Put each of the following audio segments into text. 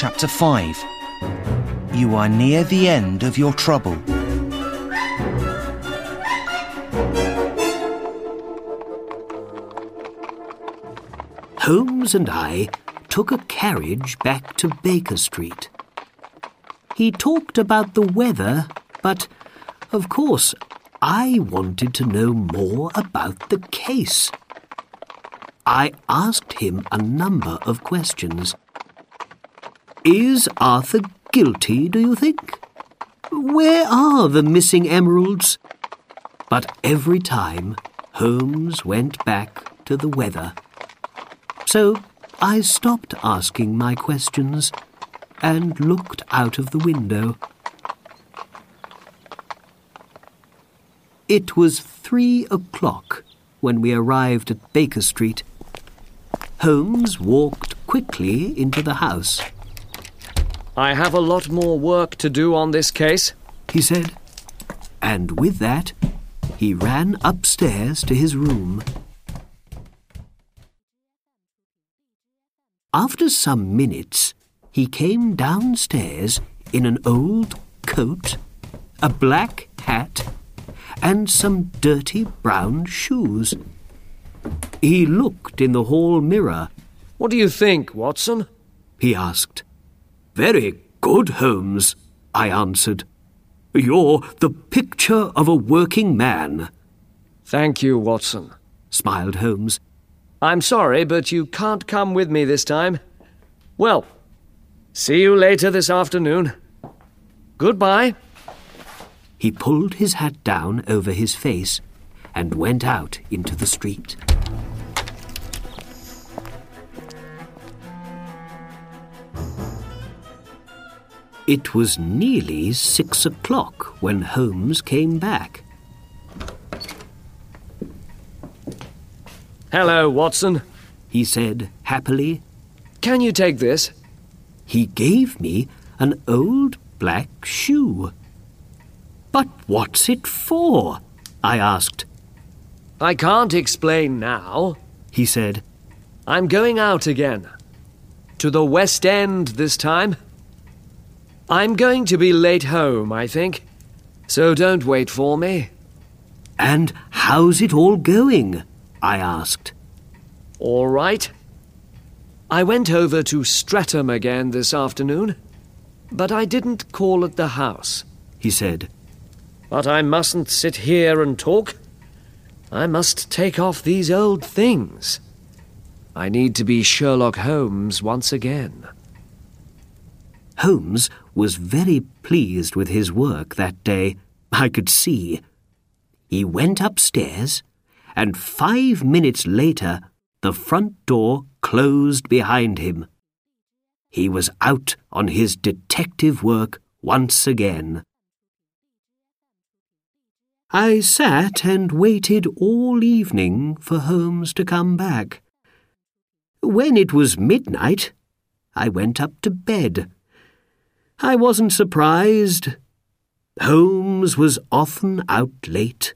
Chapter 5 You are near the end of your trouble. Holmes and I took a carriage back to Baker Street. He talked about the weather, but of course I wanted to know more about the case. I asked him a number of questions. Is Arthur guilty, do you think? Where are the missing emeralds? But every time, Holmes went back to the weather. So I stopped asking my questions and looked out of the window. It was three o'clock when we arrived at Baker Street. Holmes walked quickly into the house. I have a lot more work to do on this case, he said. And with that, he ran upstairs to his room. After some minutes, he came downstairs in an old coat, a black hat, and some dirty brown shoes. He looked in the hall mirror. What do you think, Watson? he asked. Very good, Holmes, I answered. You're the picture of a working man. Thank you, Watson, smiled Holmes. I'm sorry, but you can't come with me this time. Well, see you later this afternoon. Goodbye. He pulled his hat down over his face and went out into the street. It was nearly six o'clock when Holmes came back. Hello, Watson, he said happily. Can you take this? He gave me an old black shoe. But what's it for? I asked. I can't explain now, he said. I'm going out again. To the West End this time. I'm going to be late home, I think. So don't wait for me. And how's it all going? I asked. All right. I went over to Streatham again this afternoon, but I didn't call at the house, he said. But I mustn't sit here and talk. I must take off these old things. I need to be Sherlock Holmes once again. Holmes was very pleased with his work that day, I could see. He went upstairs, and five minutes later the front door closed behind him. He was out on his detective work once again. I sat and waited all evening for Holmes to come back. When it was midnight, I went up to bed. I wasn't surprised. Holmes was often out late.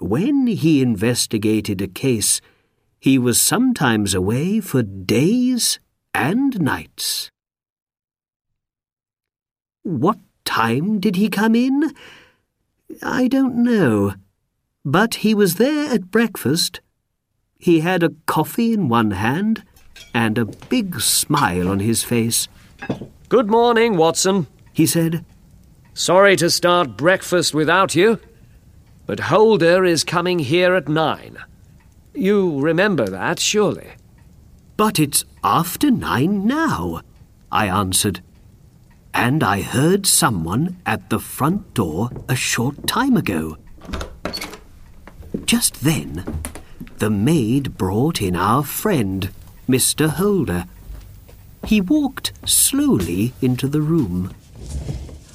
When he investigated a case, he was sometimes away for days and nights. What time did he come in? I don't know. But he was there at breakfast. He had a coffee in one hand and a big smile on his face. Good morning, Watson, he said. Sorry to start breakfast without you, but Holder is coming here at nine. You remember that, surely? But it's after nine now, I answered. And I heard someone at the front door a short time ago. Just then, the maid brought in our friend, Mr. Holder. He walked slowly into the room.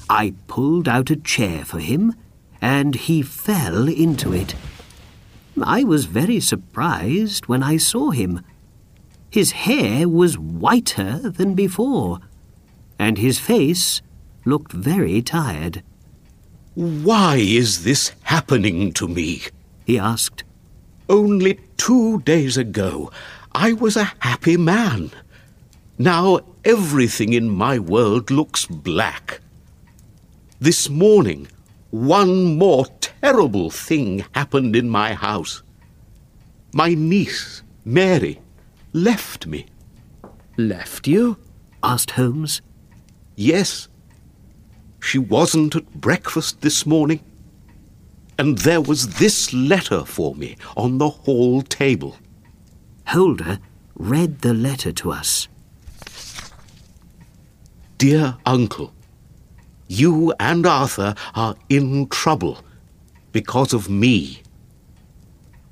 I pulled out a chair for him, and he fell into it. I was very surprised when I saw him. His hair was whiter than before, and his face looked very tired. Why is this happening to me? he asked. Only two days ago, I was a happy man. Now everything in my world looks black. This morning, one more terrible thing happened in my house. My niece, Mary, left me. Left you? asked Holmes. Yes. She wasn't at breakfast this morning. And there was this letter for me on the hall table. Holder read the letter to us. Dear Uncle, you and Arthur are in trouble because of me.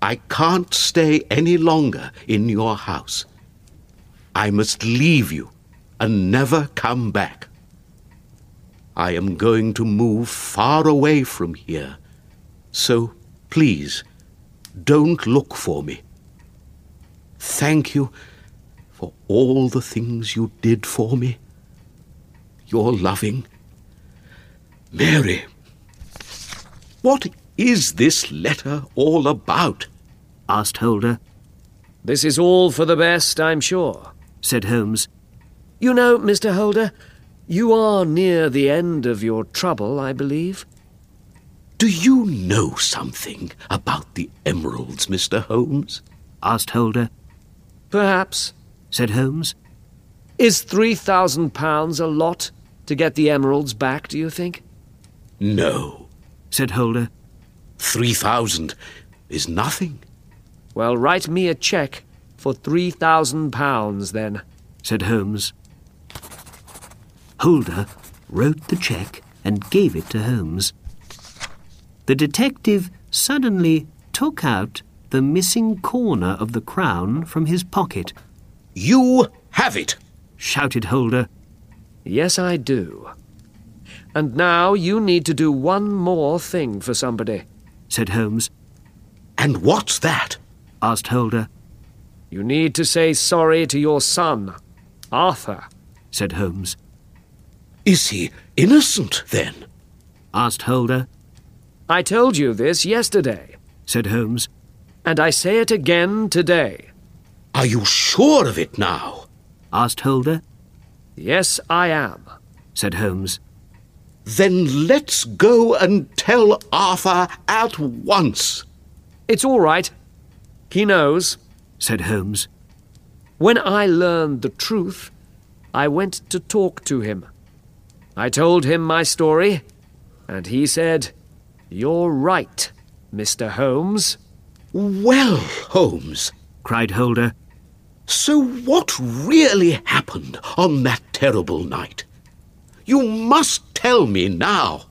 I can't stay any longer in your house. I must leave you and never come back. I am going to move far away from here, so please don't look for me. Thank you for all the things you did for me. Your loving Mary. What is this letter all about? asked Holder. This is all for the best, I'm sure, said Holmes. You know, Mr. Holder, you are near the end of your trouble, I believe. Do you know something about the emeralds, Mr. Holmes? asked Holder. Perhaps, said Holmes. Is three thousand pounds a lot to get the emeralds back, do you think? No, said Holder. Three thousand is nothing. Well, write me a cheque for three thousand pounds, then, said Holmes. Holder wrote the cheque and gave it to Holmes. The detective suddenly took out the missing corner of the crown from his pocket. You have it, shouted Holder. Yes, I do. And now you need to do one more thing for somebody, said Holmes. And what's that? asked Holder. You need to say sorry to your son, Arthur, said Holmes. Is he innocent, then? asked Holder. I told you this yesterday, said Holmes. And I say it again today. Are you sure of it now? asked Holder. Yes, I am, said Holmes. Then let's go and tell Arthur at once. It's all right. He knows, said Holmes. When I learned the truth, I went to talk to him. I told him my story, and he said, You're right, Mr. Holmes. Well, Holmes, cried Holder. So what really happened on that terrible night? You must tell me now.